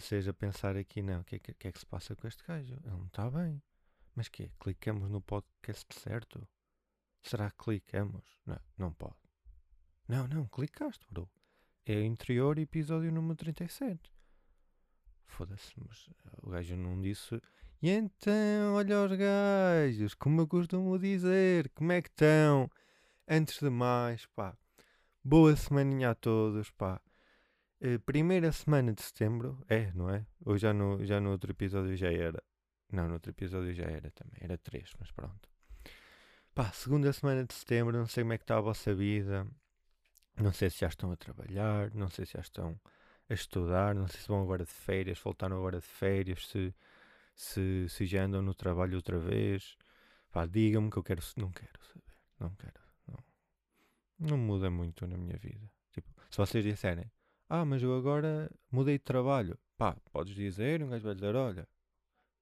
vocês a pensar aqui, não, o que, é que, que é que se passa com este gajo? Ele não está bem. Mas que Clicamos no podcast certo? Será que clicamos? Não, não pode. Não, não, clicaste, bro. É interior episódio número 37. Foda-se, mas o gajo não disse. E então, olha os gajos, como eu costumo dizer, como é que estão? Antes de mais, pá, boa semaninha a todos, pá. Uh, primeira semana de setembro, é, não é? Ou já no, já no outro episódio já era? Não, no outro episódio já era também, era 3, mas pronto. Pá, segunda semana de setembro, não sei como é que está a vossa vida, não sei se já estão a trabalhar, não sei se já estão a estudar, não sei se vão agora de férias, voltaram agora de férias, se, se, se já andam no trabalho outra vez. Pá, digam-me que eu quero, não quero saber, não quero, não, não muda muito na minha vida. Tipo, se vocês disserem, ah, mas eu agora mudei de trabalho. Pá, podes dizer, um gajo vai dizer, olha,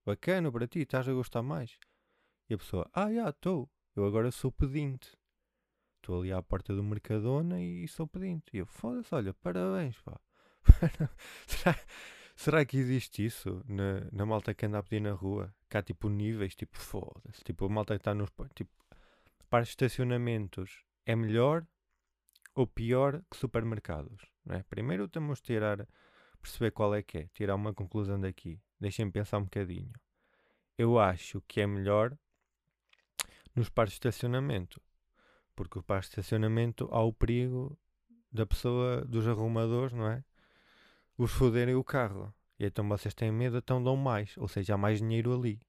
bacana para ti, estás a gostar mais. E a pessoa, ah, já, estou, eu agora sou pedinte. Estou ali à porta do Mercadona e sou pedinte. E eu, foda-se, olha, parabéns, pá. será, será que existe isso na, na malta que anda a pedir na rua? Há tipo níveis, tipo, foda-se. Tipo, a malta que está nos. Tipo, para estacionamentos é melhor ou pior que supermercados? Não é? Primeiro temos de tirar, perceber qual é que é, tirar uma conclusão daqui. Deixem-me pensar um bocadinho. Eu acho que é melhor nos pares de estacionamento. Porque o par de estacionamento há o perigo da pessoa, dos arrumadores, não é? Os foderem o carro. E então vocês têm medo, então dão mais. Ou seja, há mais dinheiro ali.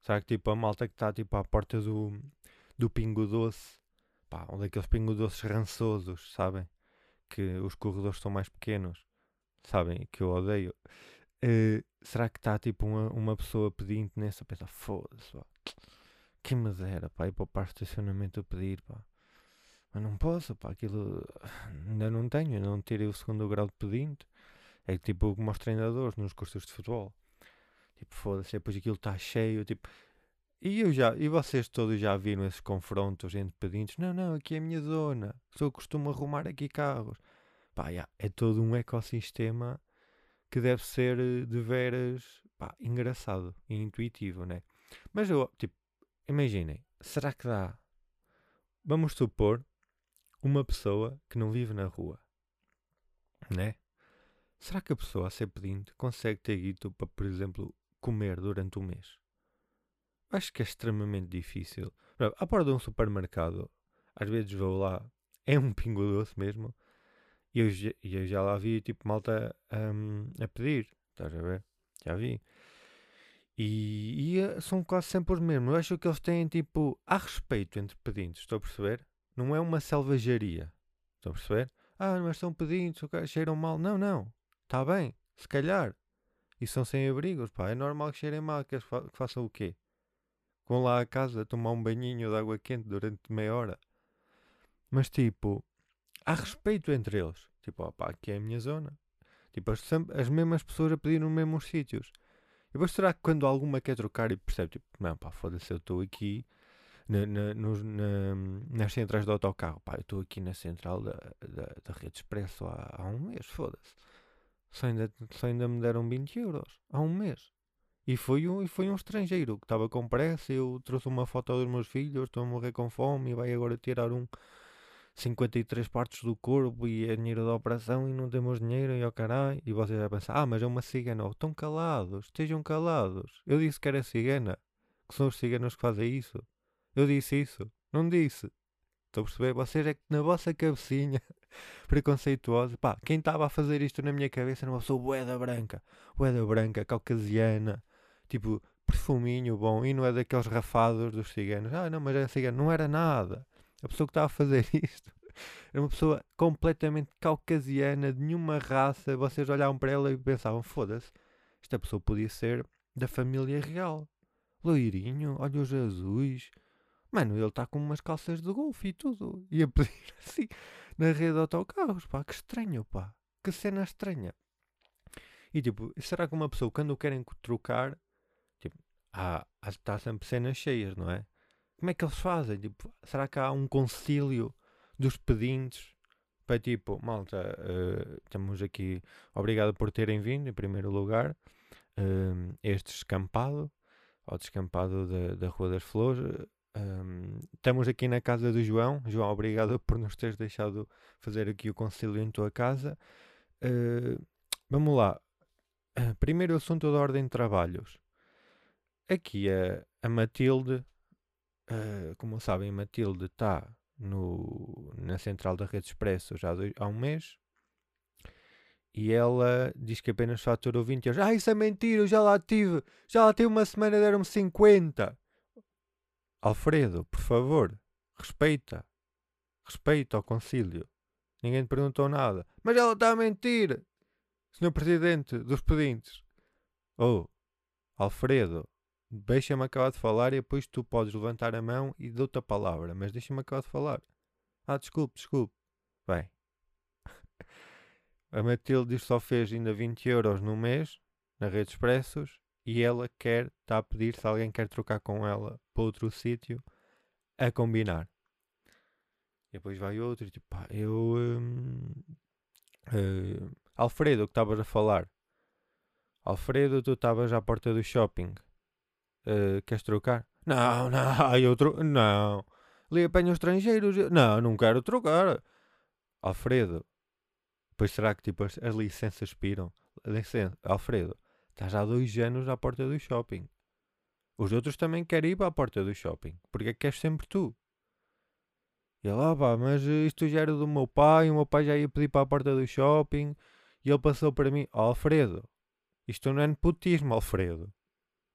Sabe que tipo a malta que está tipo à porta do, do Pingo Doce, pá, um daqueles Pingo Doces rançosos, sabem? Que os corredores são mais pequenos, sabem? Que eu odeio. Uh, será que está tipo uma, uma pessoa pedinte nessa? Pensa, foda-se, quem me dera, pá, ir para o parque de estacionamento a pedir, pá. Mas não posso, pá, aquilo ainda não tenho, ainda não tirei o segundo grau de pedinte. É tipo como aos treinadores nos cursos de futebol. Tipo, foda-se, depois aquilo está cheio, tipo... E eu já, e vocês todos já viram esses confrontos entre pedintes? Não, não, aqui é a minha zona. Só costumo arrumar aqui carros. Pá, yeah, é todo um ecossistema que deve ser eh, de veras, pá, engraçado e intuitivo, né? Mas eu, tipo, Imaginem, será que dá? Vamos supor uma pessoa que não vive na rua, né? Será que a pessoa a ser pedinte consegue ter guito para, por exemplo, comer durante um mês? Acho que é extremamente difícil. À porta de um supermercado, às vezes vou lá, é um pingo doce mesmo, e eu, eu já lá vi tipo malta um, a pedir, estás a ver? Já vi. E, e, eh, são quase sempre os mesmos. Eu acho que eles têm tipo. Há respeito entre pedintes, estou a perceber? Não é uma selvageria. Estou a perceber? Ah, mas são pedintes, cheiram mal. Não, não. Está bem, se calhar. E são sem abrigos, pá. É normal que cheirem mal. Que, fa que façam o quê? Vão lá a casa tomar um banhinho de água quente durante meia hora. Mas tipo, há respeito entre eles. Tipo, ó, pá, aqui é a minha zona. Tipo, as, as mesmas pessoas a pedir nos mesmos sítios. E depois será que quando alguma quer trocar e percebe, tipo, não, pá, foda-se, eu estou aqui na, na, na, nas centrais do autocarro, pá, eu estou aqui na central da, da, da Rede Expresso há, há um mês, foda-se. Só ainda, só ainda me deram 20 euros, há um mês. E foi um, foi um estrangeiro que estava com pressa, eu trouxe uma foto dos meus filhos, estou a morrer com fome e vai agora tirar um 53 partes do corpo e é dinheiro da operação e não temos dinheiro e ao caralho. E vocês vão pensar, ah, mas é uma cigana. Oh, estão calados, estejam calados. Eu disse que era cigana, que são os ciganos que fazem isso. Eu disse isso, não disse. Estou a perceber? Vocês é que na vossa cabecinha preconceituosa, pá, quem estava a fazer isto na minha cabeça era uma pessoa boeda branca, boeda branca, caucasiana, tipo, perfuminho bom, e não é daqueles rafados dos ciganos. Ah, não, mas é cigano, não era nada. A pessoa que estava a fazer isto era uma pessoa completamente caucasiana, de nenhuma raça. Vocês olhavam para ela e pensavam: foda-se, esta pessoa podia ser da família real. Loirinho, olhos azuis. Mano, ele está com umas calças de golfe e tudo. E a pedir assim na rede de autocarros, pá, que estranho, pá. Que cena estranha. E tipo, será que uma pessoa, quando o querem trocar, há, há, está sempre cenas cheias, não é? Como é que eles fazem? Tipo, será que há um concílio dos pedintes Para tipo, malta, uh, estamos aqui, obrigado por terem vindo, em primeiro lugar, uh, este descampado, ao descampado da, da Rua das Flores. Um, estamos aqui na casa do João. João, obrigado por nos teres deixado fazer aqui o concílio em tua casa. Uh, vamos lá. Uh, primeiro assunto da ordem de trabalhos. Aqui a, a Matilde, uh, como sabem, Matilde está na central da Rede Expresso já há um mês e ela diz que apenas faturou 20 euros. Ah, isso é mentira, eu já lá tive, já lá tive uma semana, deram-me 50. Alfredo, por favor, respeita, respeita ao concílio. Ninguém te perguntou nada. Mas ela está a mentir, senhor presidente dos pedintes. Oh, Alfredo, deixa-me acabar de falar e depois tu podes levantar a mão e dou-te a palavra, mas deixa-me acabar de falar. Ah, desculpe, desculpe. Bem, a Matilde só fez ainda 20 euros no mês na Rede Expressos e ela quer, está a pedir se alguém quer trocar com ela para outro sítio a combinar. E depois vai outro, tipo, pá, eu. Hum, uh, Alfredo, que estavas a falar. Alfredo, tu estavas à porta do shopping. Uh, queres trocar? Não, não, eu tro... não. Ali apanho estrangeiros. Não, não quero trocar. Alfredo. Pois será que tipo as, as licenças expiram? Licença, Alfredo, estás há dois anos à porta do shopping. Os outros também querem ir a porta do shopping. Porque é que queres sempre tu? E ele, ah mas isto já era do meu pai, o meu pai já ia pedir para a porta do shopping e ele passou para mim, oh, Alfredo, isto não é nepotismo, Alfredo.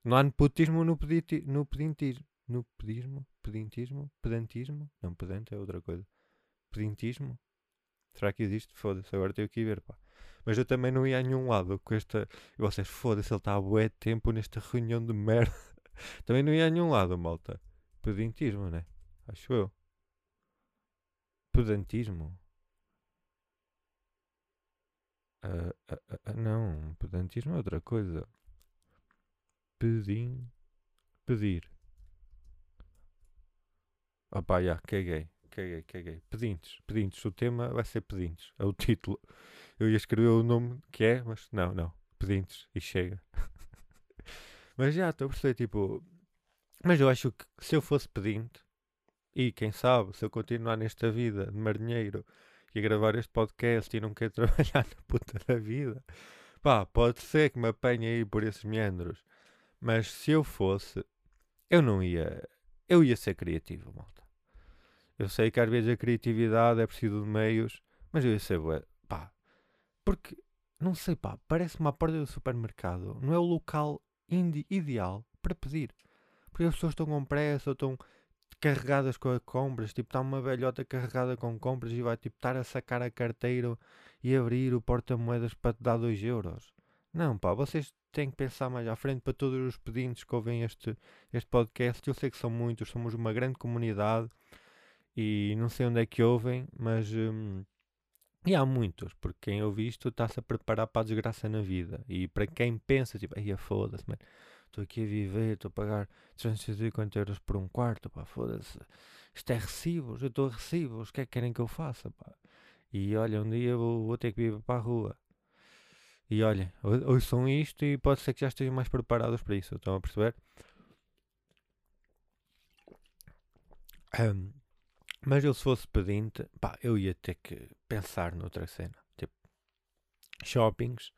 Não há nepotismo no, pediti, no pedintismo. No pedismo? Pedintismo? Pedantismo? Não, pedante é outra coisa. Pedintismo? Será que existe? Foda-se, agora tenho que ir ver, pá. Mas eu também não ia a nenhum lado com esta. E vocês, foda-se, ele está a bué tempo nesta reunião de merda. também não ia a nenhum lado, malta. Pedintismo, né? Acho eu. Pedantismo? Uh, uh, uh, não, pedantismo é outra coisa pedim, pedir. Opá, já, caguei, caguei, caguei. Pedintes, pedintes. O tema vai ser pedintes. É o título. Eu ia escrever o nome que é, mas não, não. Pedintes e chega. mas já, estou a perceber, tipo. Mas eu acho que se eu fosse pedinte, e quem sabe, se eu continuar nesta vida de marinheiro e gravar este podcast e não quero trabalhar na puta da vida, pá, pode ser que me apanhe aí por esses meandros. Mas se eu fosse, eu não ia. Eu ia ser criativo, malta. Eu sei que às vezes a criatividade é preciso de meios, mas eu ia ser. Pá. Porque, não sei, pá, parece-me porta do supermercado. Não é o local ideal para pedir. Porque as pessoas estão com pressa ou estão carregadas com as compras. Tipo, está uma velhota carregada com compras e vai tipo estar a sacar a carteira e abrir o porta-moedas para te dar 2 euros. Não, pá, vocês têm que pensar mais à frente para todos os pedintes que ouvem este, este podcast. Eu sei que são muitos, somos uma grande comunidade e não sei onde é que ouvem, mas. Hum, e há muitos, porque quem ouve isto está-se a preparar para a desgraça na vida. E para quem pensa, tipo, aí foda-se, estou aqui a viver, estou a pagar 350 euros por um quarto, pá, foda-se. Isto é recibos, eu estou a recibos, o que é que querem que eu faça, pá? E olha, um dia vou, vou ter que ir para a rua. E olhem, ouçam isto e pode ser que já estejam mais preparados para isso. Estão a perceber? Um, mas eu se fosse pedinte, pá, eu ia ter que pensar noutra cena. Tipo, shoppings.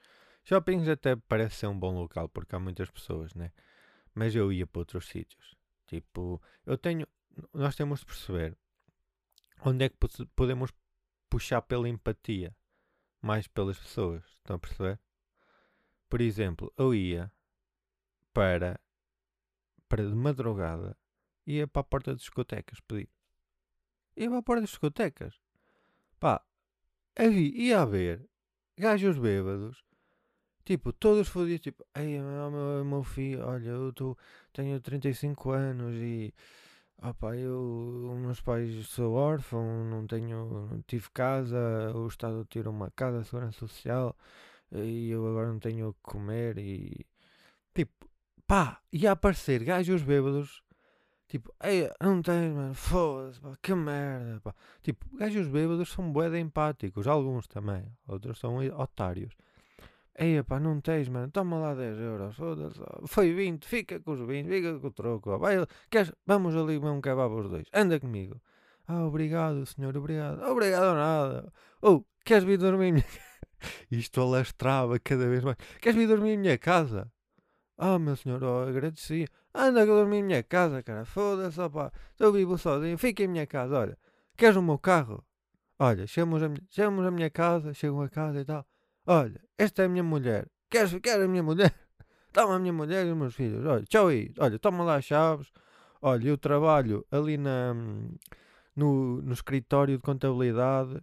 Shoppings até parece ser um bom local porque há muitas pessoas, né? Mas eu ia para outros sítios. Tipo, eu tenho. Nós temos de perceber onde é que podemos puxar pela empatia mais pelas pessoas. Estão a perceber? Por exemplo, eu ia para, para de madrugada, ia para a porta das discotecas pedir. Ia para a porta das discotecas. Pá, havia, ia haver gajos bêbados, tipo, todos fodidos, tipo, ei, meu, meu, meu filho, olha, eu tô, tenho 35 anos e Opa, eu, os meus pais sou órfão, não tenho, não tive casa, o Estado tirou uma casa, segurança social, e eu agora não tenho o que comer e tipo, pá, ia aparecer gajos bêbados Tipo, ei, não tens, mano, foda-se, pá, que merda, pá. Tipo, gajos bêbados são bué empáticos, alguns também, outros são otários. Ei, pá, não tens, mano, toma lá 10 euros, foi 20, fica com os 20, fica com o troco, vai, queres, vamos ali ver um kebab os dois, anda comigo. Ah, obrigado, senhor, obrigado, obrigado nada. Ou, oh, queres vir dormir minha Isto alastrava cada vez mais. Queres vir dormir em minha casa? Ah, meu senhor, oh, agradecia. Anda a dormir em minha casa, cara. Foda-se, opá. Eu vivo sozinho. Fica em minha casa, olha. Queres o meu carro? Olha, chegamos a, chegamos a minha casa, chegam a casa e tal. Olha, esta é a minha mulher. Queres, queres a minha mulher? Toma a minha mulher e os meus filhos. Olha, tchau aí. Olha, toma lá as chaves. Olha, eu trabalho ali na, no, no escritório de contabilidade.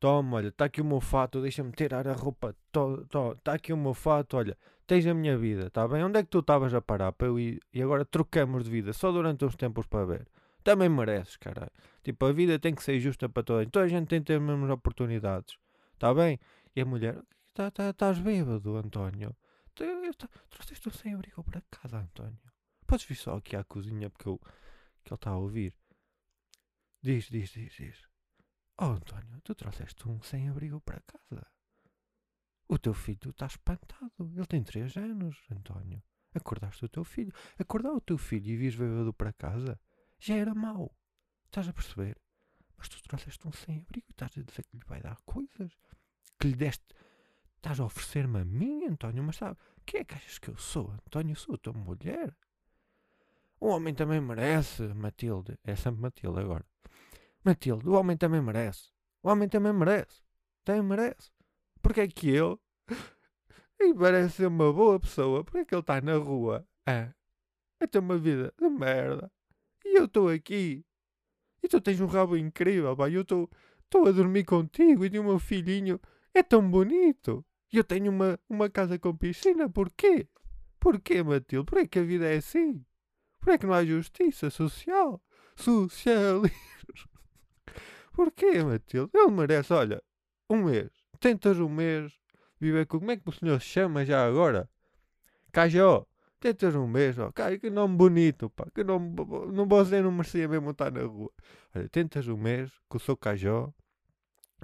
Toma, olha, está aqui o meu fato, deixa-me tirar a roupa toda. Está aqui o meu fato, olha, tens a minha vida, está bem? Onde é que tu estavas a parar para eu ir? E agora trocamos de vida, só durante uns tempos para ver. Também mereces, caralho. Tipo, a vida tem que ser justa para todos. Toda a gente tem que ter as mesmas oportunidades. Está bem? E a mulher, estás tá, tá, bêbado, António. Trouxeste o sem abrigo para casa, António. Podes vir só aqui à cozinha porque eu, que ele está a ouvir. Diz, diz, diz, diz. Oh, António, tu trouxeste um sem-abrigo para casa. O teu filho está espantado. Ele tem três anos, António. Acordaste o teu filho. Acordar o teu filho e vires bêbado para casa já era mau. Estás a perceber? Mas tu trouxeste um sem-abrigo e estás a dizer que lhe vai dar coisas. Que lhe deste. Estás a oferecer-me a mim, António, mas sabe, quem é que achas que eu sou, António? Sou a tua mulher. O homem também merece, Matilde. É sempre Matilde agora. Matilde, o homem também merece. O homem também merece. Também merece. Porque é que eu. E parece ser uma boa pessoa. Porque é que ele está na rua? Ah, a ter uma vida de merda. E eu estou aqui. E tu tens um rabo incrível, pá. Eu estou a dormir contigo. E o meu filhinho é tão bonito. Eu tenho uma, uma casa com piscina. Porquê? Porquê, Matilde? Porquê que a vida é assim? Porquê que não há justiça social? Socialismo. Porquê, Matilde? Ele merece, olha, um mês. Tentas um mês viver com. Como é que o senhor se chama já agora? Cajó. Tentas um mês, ó. Cara, que nome bonito, pá. Que nome. Não você não merecia mesmo estar na rua. Olha, tentas um mês com o seu Cajó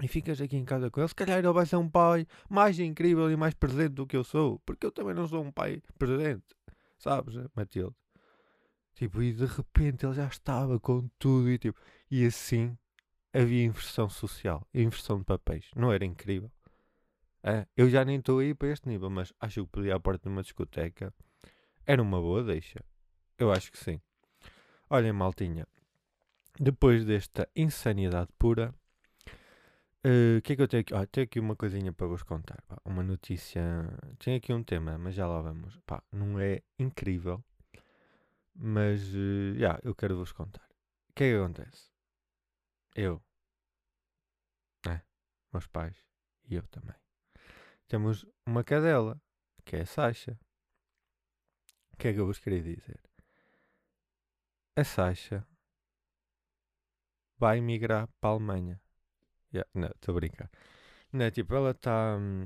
e ficas aqui em casa com ele. Se calhar ele vai ser um pai mais incrível e mais presente do que eu sou. Porque eu também não sou um pai presente. Sabes, Matilde? Tipo, e de repente ele já estava com tudo e tipo. E assim havia inversão social, inversão de papéis. Não era incrível? É, eu já nem estou aí para este nível, mas acho que podia à porta de uma discoteca era uma boa deixa. Eu acho que sim. Olhem, maltinha, depois desta insanidade pura, eh, o uh, que é que eu tenho aqui? Oh, tenho aqui uma coisinha para vos contar. Pá. Uma notícia. Tenho aqui um tema, mas já lá vamos. Pá, não é incrível, mas uh, yeah, eu quero vos contar. O que é que acontece? eu, né? meus pais e eu também. Temos uma cadela, que é a Sasha. O que é que eu vos queria dizer? A Sasha vai migrar para a Alemanha. Yeah, não, estou a brincar. Não, tipo, ela está. Hum,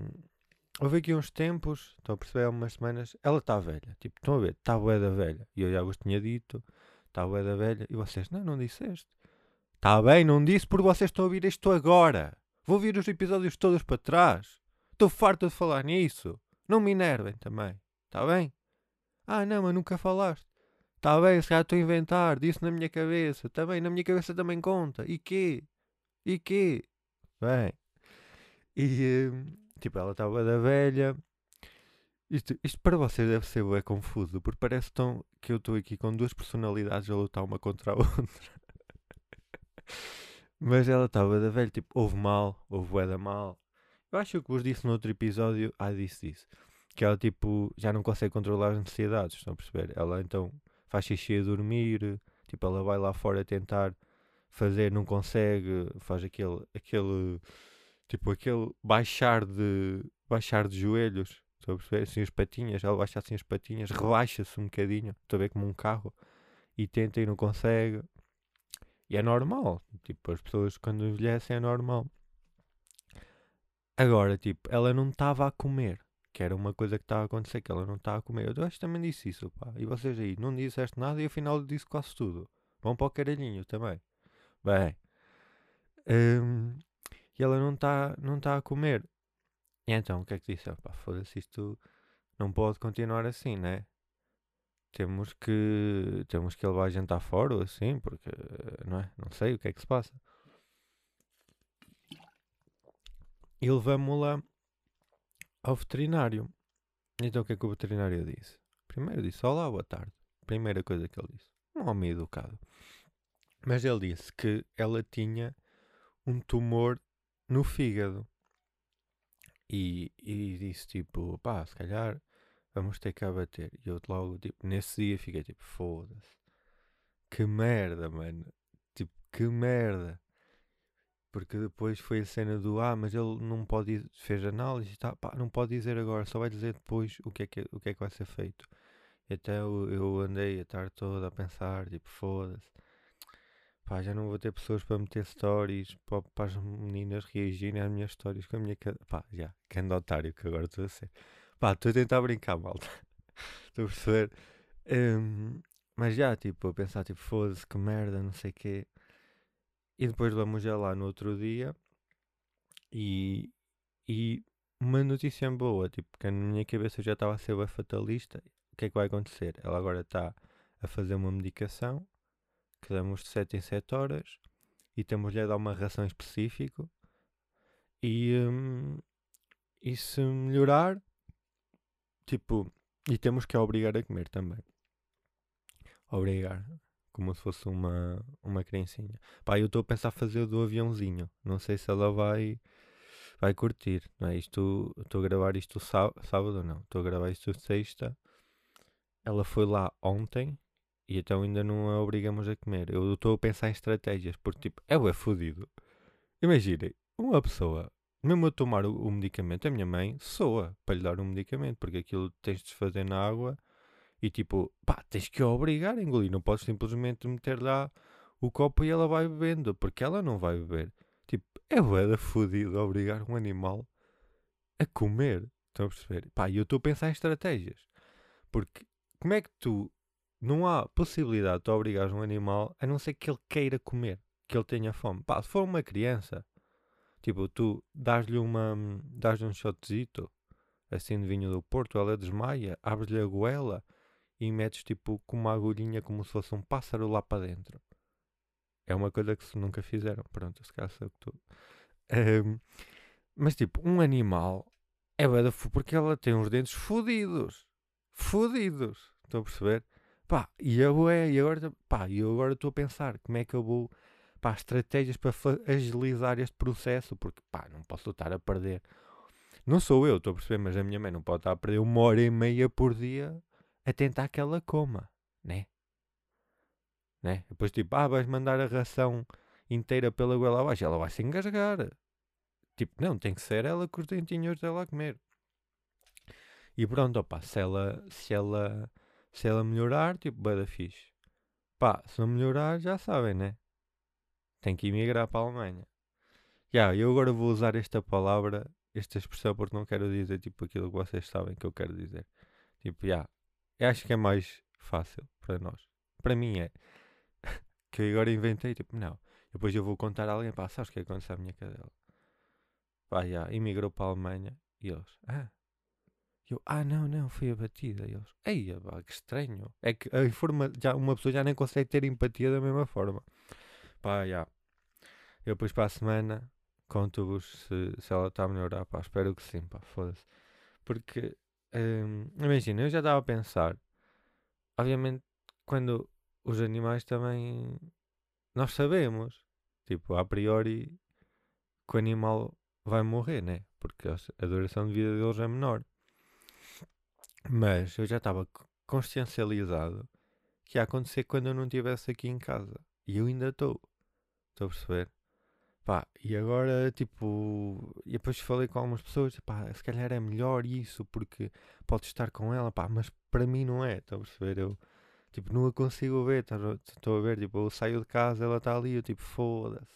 houve aqui uns tempos, estou a perceber, há umas semanas, ela está velha. Tipo, estão a ver, está bué da velha. E eu já vos tinha dito, está bué da velha. E vocês, não, não disseste. Está bem, não disse porque vocês estão a ouvir isto agora. Vou ouvir os episódios todos para trás. Estou farto de falar nisso. Não me enervem também. Está bem? Ah, não, mas nunca falaste. Está bem, se já estou a inventar. Disse na minha cabeça. Está bem, na minha cabeça também conta. E quê? E quê? Bem. E, hum, tipo, ela estava da velha. Isto, isto para vocês deve ser é confuso, porque parece tão que eu estou aqui com duas personalidades a lutar uma contra a outra. Mas ela estava da velha, tipo, houve mal, houve da mal. Eu acho que vos disse no outro episódio, ah, disse isso. Que ela, tipo, já não consegue controlar as necessidades, estão a perceber? Ela então faz xixi a dormir, tipo, ela vai lá fora tentar fazer, não consegue, faz aquele, aquele, tipo, aquele baixar de, baixar de joelhos, estão a perceber? Assim, as patinhas, ela baixa assim as patinhas, rebaixa-se um bocadinho, estou a ver como um carro, e tenta e não consegue. E é normal. Tipo, as pessoas quando envelhecem é normal. Agora, tipo, ela não estava a comer. que era uma coisa que estava a acontecer, que ela não estava a comer. Eu acho que também disse isso, pá. E vocês aí, não disseste nada e afinal disse quase tudo. Vão para o caralhinho também. Bem. Um, e ela não está não tá a comer. E então, o que é que disse? Pá, foda-se, isto não pode continuar assim, né? Temos que, temos que levar a jantar fora ou assim, porque, não é? Não sei o que é que se passa. E levamos-la ao veterinário. Então o que é que o veterinário disse? Primeiro disse, olá, boa tarde. Primeira coisa que ele disse. Um homem educado. Mas ele disse que ela tinha um tumor no fígado. E, e disse tipo, pá, se calhar vamos ter que abater. E eu logo, tipo, nesse dia fiquei tipo, foda-se. Que merda, mano. Tipo, que merda. Porque depois foi a cena do, ah, mas ele não pode, fez análise, tá, pá, não pode dizer agora, só vai dizer depois o que é que, o que, é que vai ser feito. E eu, eu andei a tarde toda a pensar, tipo, foda-se Pá, já não vou ter pessoas para meter stories para, para as meninas reagirem às minhas stories com a minha. Pá, já, que ando otário que agora estou a ser. Pá, estou a tentar brincar, malta. Estou a perceber. Um, mas já, tipo, a pensar, tipo, foda-se, que merda, não sei o quê. E depois vamos já lá no outro dia e, e uma notícia boa, tipo, que na minha cabeça eu já estava a ser bem fatalista. O que é que vai acontecer? Ela agora está a fazer uma medicação que damos de 7 em 7 horas e temos-lhe a dar uma ração específica e, um, e se melhorar, tipo, e temos que a obrigar a comer também. Obrigar, como se fosse uma, uma criancinha. Pá, eu estou a pensar fazer do aviãozinho. Não sei se ela vai vai curtir, não é? Isto, estou a gravar isto sábado, não, estou a gravar isto sexta. Ela foi lá ontem e então ainda não a obrigamos a comer. Eu estou a pensar em estratégias, porque tipo, é o é fodido. Imaginem, uma pessoa, mesmo a tomar o, o, medicamento, a minha mãe soa para lhe dar um medicamento, porque aquilo tens de fazer na água e tipo, pá, tens que a obrigar a engolir. Não podes simplesmente meter lá o copo e ela vai bebendo, porque ela não vai beber. Tipo, é o fodido obrigar um animal a comer. Estão a perceber? Pá, eu estou a pensar em estratégias. Porque como é que tu não há possibilidade de tu obrigares um animal a não ser que ele queira comer, que ele tenha fome. Pá, se for uma criança, tipo, tu dás-lhe uma. dás-lhe um shotzito assim de vinho do Porto, ela desmaia, abres-lhe a goela e metes tipo com uma agulhinha como se fosse um pássaro lá para dentro. É uma coisa que se nunca fizeram. Pronto, se calhar sei que tu. Um, mas tipo, um animal é bada porque ela tem uns dentes fodidos. Fodidos. Estão a perceber? Pá, e eu é, e agora, pá, eu agora estou a pensar como é que eu vou, pá, estratégias para agilizar este processo, porque, pá, não posso estar a perder. Não sou eu, estou a perceber, mas a minha mãe não pode estar a perder uma hora e meia por dia a tentar que ela coma, né? Né? Depois, tipo, ah, vais mandar a ração inteira pela goela abaixo, ela vai se engasgar. Tipo, não, tem que ser ela com os dentinhos dela a comer. E pronto, opa, se ela, se ela se ela melhorar, tipo, bada fixe. Pá, se não melhorar, já sabem, né? Tem que emigrar para a Alemanha. Já, yeah, eu agora vou usar esta palavra, esta expressão, porque não quero dizer, tipo, aquilo que vocês sabem que eu quero dizer. Tipo, já. Yeah, eu acho que é mais fácil para nós. Para mim é. que eu agora inventei, tipo, não. Depois eu vou contar a alguém, pá, sabes o que aconteceu à minha cadela? Pá, já, yeah, imigrou para a Alemanha. E eles, ah, eu, ah, não, não, foi abatida. E eles, ei, que estranho. É que a informa, já, uma pessoa já nem consegue ter empatia da mesma forma. Pá, já. Eu depois para a semana conto-vos se, se ela está a melhorar, pá, espero que sim, pá, foda-se. Porque, hum, imagina, eu já estava a pensar, obviamente, quando os animais também, nós sabemos, tipo, a priori, que o animal vai morrer, né? Porque a duração de vida deles é menor. Mas eu já estava consciencializado que ia acontecer quando eu não estivesse aqui em casa. E eu ainda estou. Estou a perceber? Pá, e agora, tipo, e depois falei com algumas pessoas, pá, se calhar é melhor isso, porque podes estar com ela, pá, mas para mim não é, estou a perceber? Eu, tipo, não a consigo ver, estou a ver, tipo, eu saio de casa, ela está ali, eu, tipo, foda-se,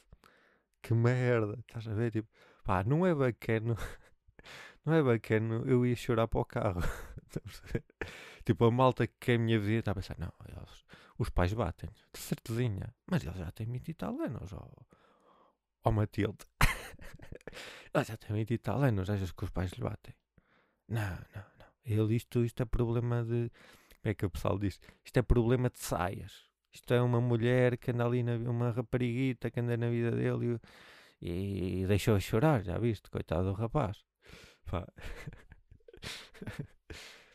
que merda, estás a ver? Tipo, pá, não é bacana não é bacana, eu ia chorar para o carro. tipo, a malta que quer a minha vida está a pensar, não, eles, os pais batem, de certezinha, mas ele já tem 20 e tal anos, ó, ó Matilde. ele já tem 20 e tal anos, achas que os pais lhe batem? Não, não, não. Ele, isto, isto é problema de, como é que o pessoal diz? Isto é problema de saias. Isto é uma mulher que anda ali, na, uma rapariguita que anda na vida dele e, e deixou-a chorar, já viste? Coitado do rapaz. Pá.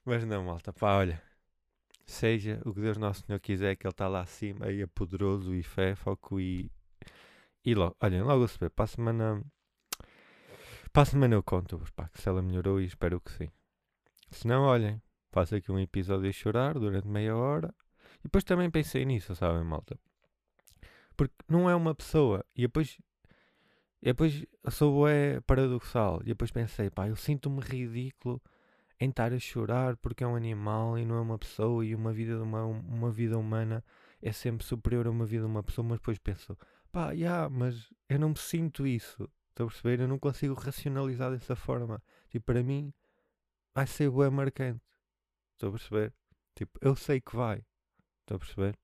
Mas não, malta, pá, olha. Seja o que Deus Nosso Senhor quiser, que Ele está lá acima, aí é poderoso e fé, foco e. E logo, olhem, logo se vê, para a semana. Para a semana eu conto-vos, pá, que se ela melhorou e espero que sim. Se não, olhem, faço aqui um episódio a chorar durante meia hora. E depois também pensei nisso, sabem, malta? Porque não é uma pessoa. E depois e depois sou é paradoxal. E depois pensei, pá, eu sinto-me ridículo em estar a chorar porque é um animal e não é uma pessoa e uma vida, uma, uma vida humana é sempre superior a uma vida de uma pessoa, mas depois penso, pá, yeah, mas eu não me sinto isso. Estão a perceber? Eu não consigo racionalizar dessa forma. Tipo, para mim vai ser bem marcante. Estou a perceber? Tipo, eu sei que vai. Estou a perceber?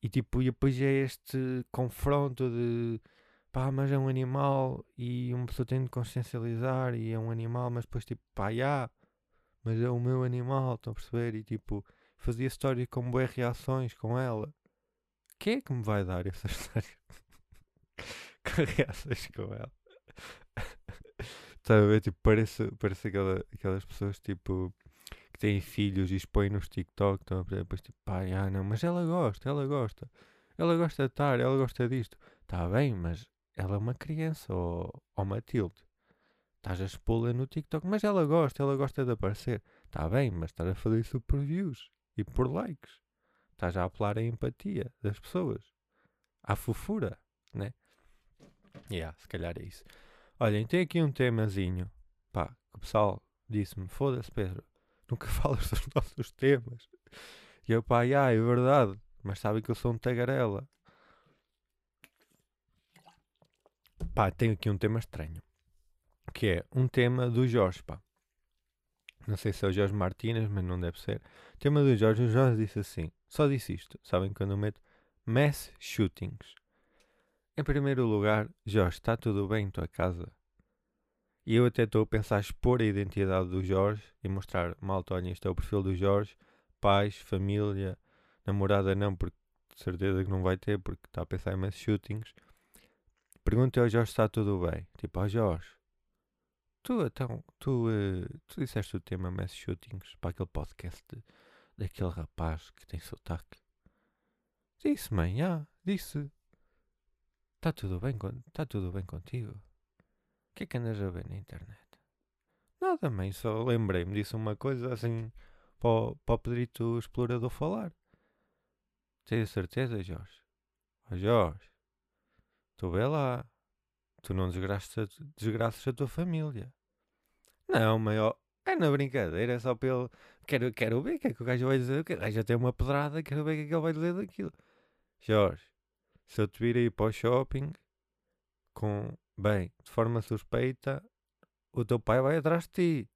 E tipo, e depois é este confronto de pá, mas é um animal e uma pessoa tem de consciencializar e é um animal, mas depois tipo, pá, já, mas é o meu animal, estão a perceber? E tipo, fazia história com boas reações com ela. Quem é que me vai dar essa história? com reações com ela. Está a ver? Tipo, parece, parece aquela, aquelas pessoas tipo que têm filhos e expõem nos TikTok, estão a ver? Depois tipo, pá, ah, não, mas ela gosta, ela gosta. Ela gosta de estar, ela gosta disto. Está bem, mas ela é uma criança, ou, ou Matilde. Estás a expô-la no TikTok, mas ela gosta, ela gosta de aparecer. Está bem, mas estás a fazer isso por views e por likes. Estás a apelar a empatia das pessoas. À fofura, né? Yeah, se calhar é isso. Olhem, tem aqui um temazinho. Pá, que o pessoal disse-me, foda-se Pedro, nunca falas dos nossos temas. E eu, pá, yeah, é verdade, mas sabem que eu sou um tagarela. Pá, tenho aqui um tema estranho. Que é um tema do Jorge, pá. Não sei se é o Jorge Martínez, mas não deve ser. Tema do Jorge, o Jorge disse assim. Só disse isto. Sabem quando eu meto mass shootings. Em primeiro lugar, Jorge, está tudo bem em tua casa? E eu até estou a pensar expor a identidade do Jorge e mostrar, malta, olha, este é o perfil do Jorge, pais, família, namorada não, porque de certeza que não vai ter, porque está a pensar em mass shootings. Perguntei ao Jorge se está tudo bem. Tipo, ó oh Jorge, tu, então, tu, uh, tu disseste o tema mass shootings para aquele podcast de, daquele rapaz que tem sotaque? Disse, mãe, já, disse. Está tudo bem, está tudo bem contigo? O que é que andas a ver na internet? Nada, mãe, só lembrei-me disso uma coisa assim para, para o Pedrito Explorador falar. Tens certeza, Jorge? Oh, Jorge, Tu vê lá. Tu não desgraças, desgraças a tua família. Não, maior. É na brincadeira, é só pelo. Quero, quero ver o que é que o gajo vai dizer. O gajo tem uma pedrada, quero ver o que é que ele vai dizer daquilo. Jorge, se eu te vir aí para o shopping com. Bem, de forma suspeita, o teu pai vai atrás de ti.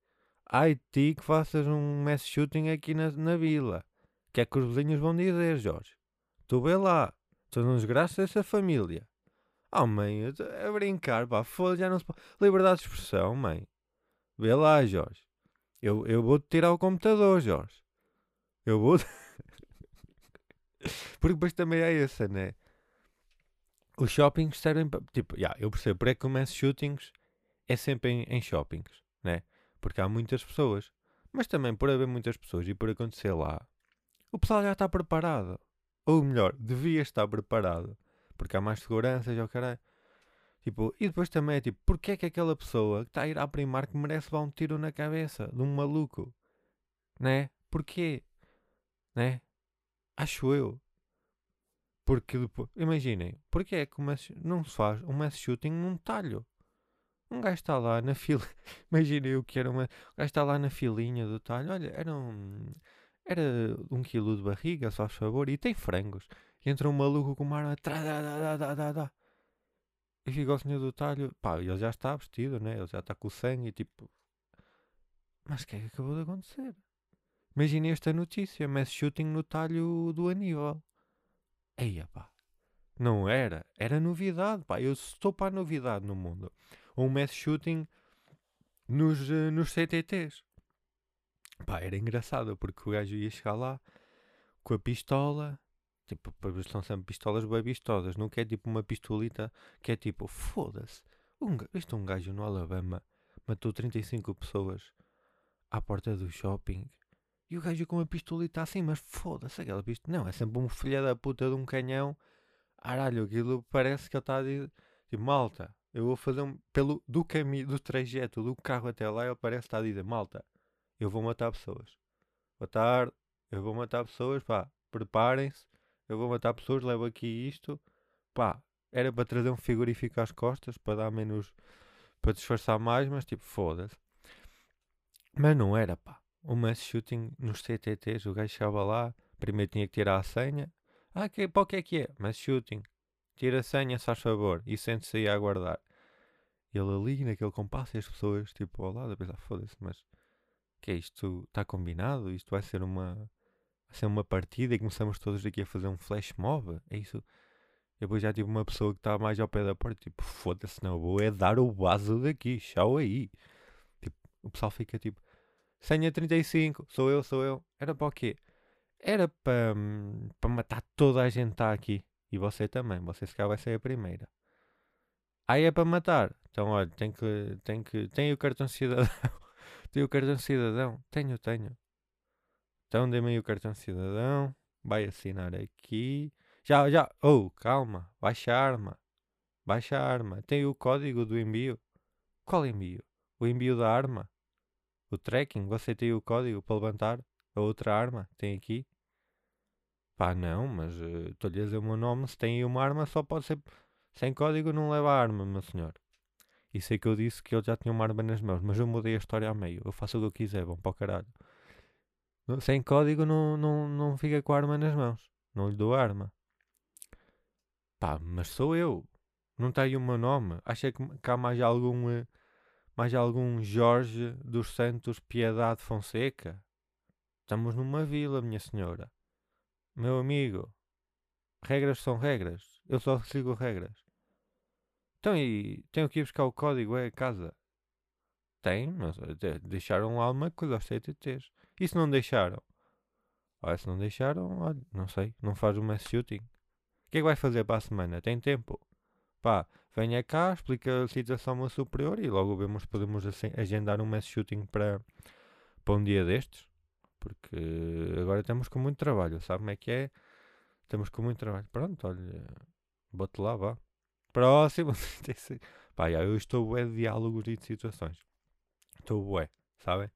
Ai, ti que faças um mass shooting aqui na, na vila. O que é que os vizinhos vão dizer, Jorge? Tu vê lá. Tu não desgraças essa família. Oh, mãe, a brincar, pá, foda já não se pode. Liberdade de expressão, mãe. Vê lá, Jorge. Eu, eu vou-te tirar o computador, Jorge. Eu vou. Porque depois também é essa, né? Os shoppings servem para. Tipo, yeah, eu percebo, por é que começo shootings é sempre em, em shoppings, né? Porque há muitas pessoas. Mas também por haver muitas pessoas e por acontecer lá, o pessoal já está preparado. Ou melhor, devia estar preparado porque há mais segurança, já o caralho. Tipo, e depois também é tipo, porque é que aquela pessoa que está a ir à Primark merece levar um tiro na cabeça de um maluco? Né? Porquê? Né? Acho eu. Porque depois, imaginem, porque é que não se faz um mass shooting num talho? Um gajo está lá na fila, imaginem o que era uma. Um gajo está lá na filinha do talho, olha, era um. Era um quilo de barriga, só faz favor, e tem frangos. E entra um maluco com uma arma. E fica o senhor do talho, pá, ele já está vestido, né? Ele já está com o sangue tipo. Mas o que é que acabou de acontecer? Imaginem esta notícia: mass shooting no talho do Aníbal. Eia pá. Não era. Era novidade, pá. Eu estou para a novidade no mundo. Um mass shooting nos, uh, nos CTTs. Pá, era engraçado porque o gajo ia chegar lá com a pistola. Tipo, são sempre pistolas bem vistosas. Não quer tipo uma pistolita que é tipo, foda-se. Um, este é um gajo no Alabama matou 35 pessoas à porta do shopping. E o gajo com uma pistolita assim, mas foda-se aquela pistola. Não, é sempre um filho da puta de um canhão. Aralho, aquilo parece que ele está a dizer, tipo, malta, eu vou fazer um, pelo, do caminho, do trajeto do carro até lá, ele parece estar a dizer, malta, eu vou matar pessoas. Boa tarde, eu vou matar pessoas, pá, preparem-se, eu vou matar pessoas, levo aqui isto, pá, era para trazer um frigorífico às costas, para dar menos, para disfarçar mais, mas tipo, foda-se. Mas não era, pá. O mass shooting nos CTTs, o gajo chegava lá, primeiro tinha que tirar a senha. Ah, que, para o que é que é? Mass shooting. Tira a senha, se faz favor, e sente-se aí a aguardar. Ele ali, naquele compasso, e as pessoas, tipo, ao lado, a pensar, foda-se, mas que é isto? Está combinado? Isto vai ser uma ser uma partida e começamos todos aqui a fazer um flash mob? É isso? Depois já tive uma pessoa que está mais ao pé da porta, tipo, foda-se, não vou é dar o vaso daqui, tchau aí. Tipo, o pessoal fica tipo, senha 35, sou eu, sou eu. Era para o quê? Era para hum, para matar toda a gente que está aqui. E você também, você se calhar vai ser a primeira. Aí é para matar. Então, olha, tem que, tem que, tem o cartão cidadão. tem o cartão cidadão. Tenho, tenho. Então, dê-me aí o cartão cidadão. Vai assinar aqui. Já, já. Oh, calma. Baixa a arma. Baixa a arma. Tem o código do envio. Qual envio? O envio da arma? O tracking? Você tem o código para levantar a outra arma? Tem aqui? Pá, não, mas eh, estou-lhe uh, a dizer o meu nome. Se tem uma arma, só pode ser. Sem código não leva a arma, meu senhor. E sei que eu disse que ele já tinha uma arma nas mãos, mas eu mudei a história a meio. Eu faço o que eu quiser, vão para o caralho. Sem código não, não, não fica com a arma nas mãos. Não lhe dou a arma. Pá, mas sou eu. Não está aí o meu nome. Acha que, que há mais algum. Uh, mais algum Jorge dos Santos Piedade Fonseca? Estamos numa vila, minha senhora. Meu amigo, regras são regras. Eu só sigo regras. Então, e tenho que ir buscar o código, é a casa. Tem, mas eh, deixaram lá uma coisa aos CTTs. E se não deixaram? Olha, se não deixaram, olha, não sei, não faz o mass shooting. O que é que vai fazer para a semana? Tem tempo? Pá, venha cá, explica a situação ao superior e logo vemos podemos assim, agendar um mass shooting para, para um dia destes. Porque agora estamos com muito trabalho, sabe como é que é? Estamos com muito trabalho. Pronto, olha, bote lá, vá. Próximo. Pá, já, eu estou bué de diálogos e de situações. Estou bué, sabem?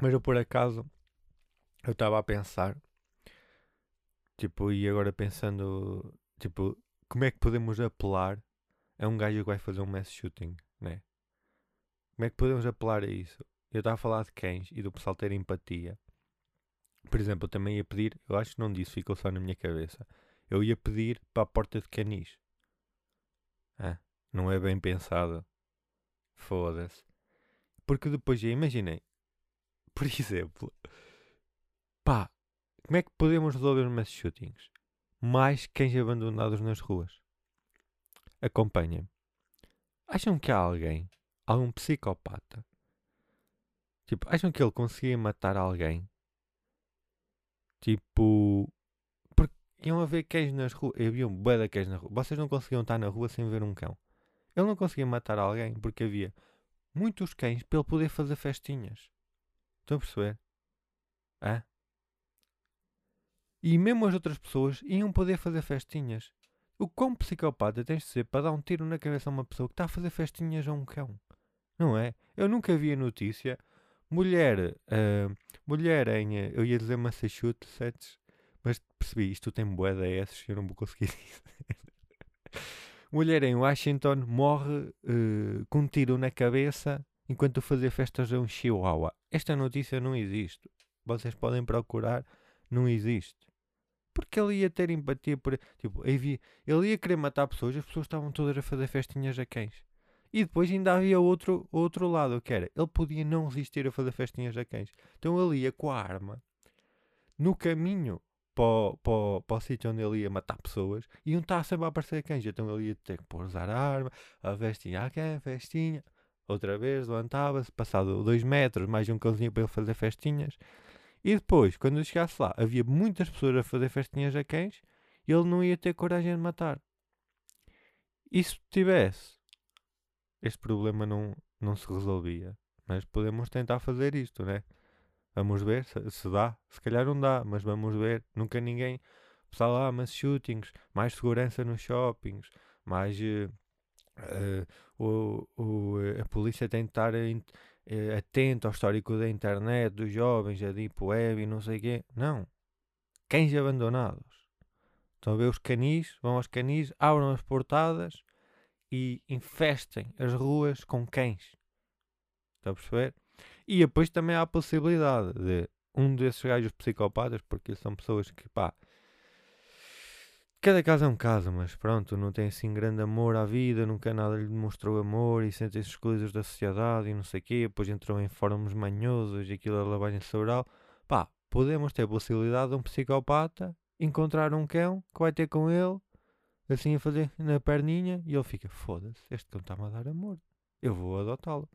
Mas eu por acaso, eu estava a pensar, tipo, e agora pensando, tipo, como é que podemos apelar a um gajo que vai fazer um mass shooting, né? Como é que podemos apelar a isso? Eu estava a falar de cães e do pessoal ter empatia. Por exemplo, eu também ia pedir, eu acho que não disse, ficou só na minha cabeça eu ia pedir para a porta de canis. Ah, não é bem pensado. Foda-se. Porque depois, imaginei, por exemplo, pá, como é que podemos resolver mass shootings? Mais cães abandonados nas ruas. Acompanhem-me. Acham que há alguém, algum psicopata, tipo, acham que ele conseguia matar alguém? Tipo, iam haver cães nas ruas. Havia um bué de cães na rua. Vocês não conseguiam estar na rua sem ver um cão. Ele não conseguia matar alguém porque havia muitos cães para ele poder fazer festinhas. Estão a perceber? Hã? E mesmo as outras pessoas iam poder fazer festinhas. O quão psicopata tens de ser para dar um tiro na cabeça a uma pessoa que está a fazer festinhas a um cão? Não é? Eu nunca vi a notícia. Mulher, uh, mulher em, uh, eu ia dizer Massachusetts, mas percebi, isto tem bué da S, eu não vou conseguir dizer. Mulher em Washington morre uh, com um tiro na cabeça enquanto fazia festas a um chihuahua. Esta notícia não existe. Vocês podem procurar, não existe. Porque ele ia ter empatia por. Tipo, havia, ele ia querer matar pessoas, as pessoas estavam todas a fazer festinhas a cães. E depois ainda havia outro, outro lado, que era, ele podia não resistir a fazer festinhas a cães. Então ele ia com a arma no caminho para, o- para, para o sítio onde ele ia matar pessoas e um sempre a aparecer cães. Então ele ia ter que pousar a arma, a festinha, ah, quem festinha. Outra vez levantava-se, passado dois metros, mais um cãozinho para ele fazer festinhas. E depois, quando eu chegasse lá, havia muitas pessoas a fazer festinhas a cães e ele não ia ter coragem de matar. E se tivesse, este problema não, não se resolvia. Mas podemos tentar fazer isto, né? Vamos ver se, se dá. Se calhar não dá, mas vamos ver. Nunca ninguém. Pessoal, ah, mas shootings, mais segurança nos shoppings, mais. eh, eh, o, o, a polícia tem de estar eh, atento ao histórico da internet, dos jovens, a deep web e não sei o quê. Não. Cães abandonados. Estão a ver os canis, vão aos canis, abram as portadas e infestem as ruas com cães. Está a perceber? E depois também há a possibilidade de um desses gajos psicopatas, porque são pessoas que, pá, cada caso é um caso, mas pronto, não tem assim grande amor à vida, nunca nada lhe demonstrou amor e sentem-se excluídos da sociedade e não sei o quê, depois entrou em fóruns manhosos e aquilo é lavagem cerebral. Pá, podemos ter a possibilidade de um psicopata encontrar um cão que vai ter com ele, assim a fazer na perninha, e ele fica, foda-se, este cão está-me a dar amor, eu vou adotá-lo.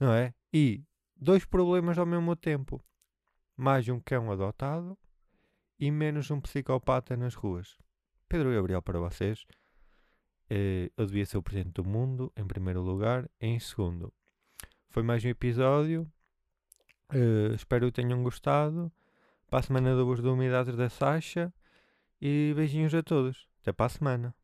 Não é? E dois problemas ao mesmo tempo. Mais um cão adotado e menos um psicopata nas ruas. Pedro Gabriel para vocês. Eh, Eu devia ser o presidente do mundo, em primeiro lugar. Em segundo, foi mais um episódio. Eh, espero que tenham gostado. Para a semana dou-vos novidades da Sasha. E beijinhos a todos. Até para a semana.